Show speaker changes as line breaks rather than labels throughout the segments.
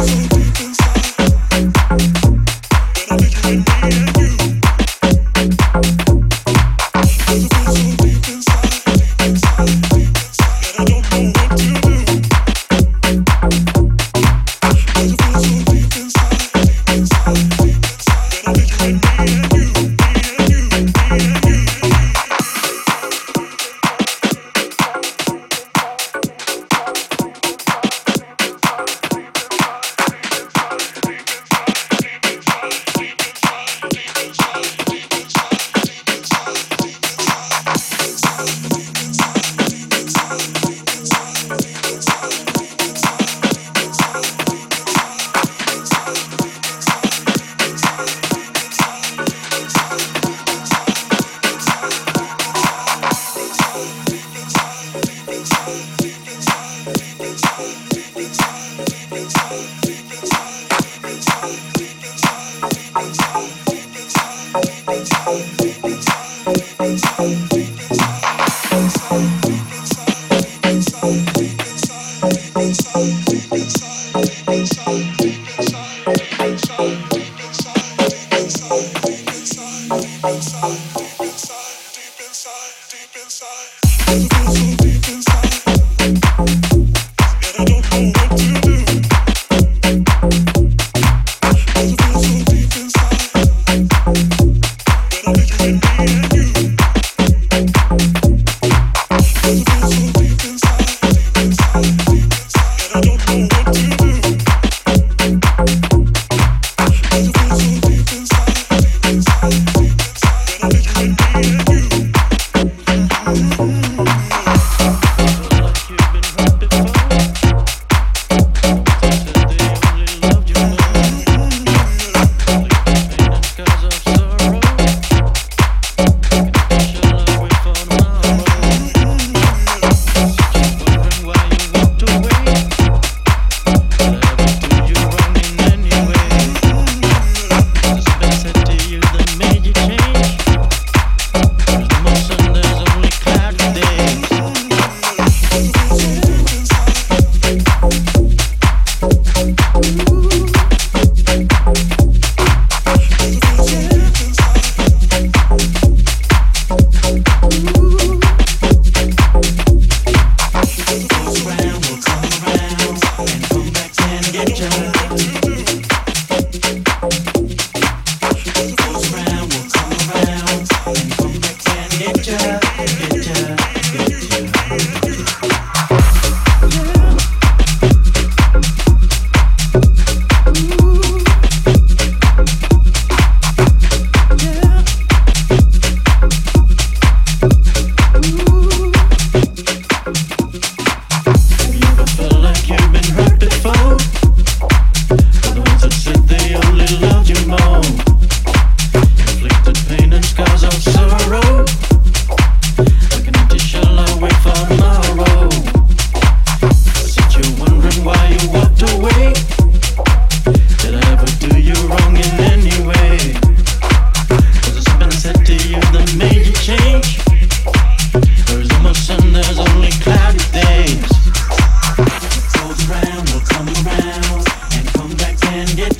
magic.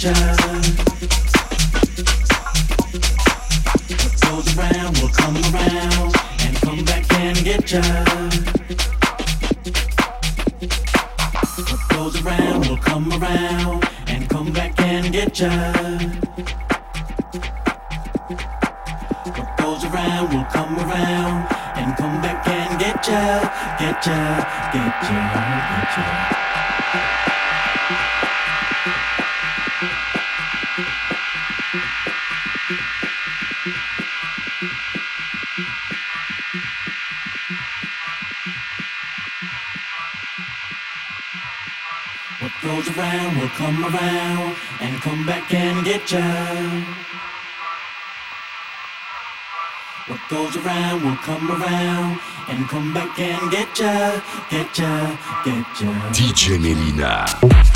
Just. jam. What goes around will come around and come back and get ya, get ya, get ya. DJ
Melina.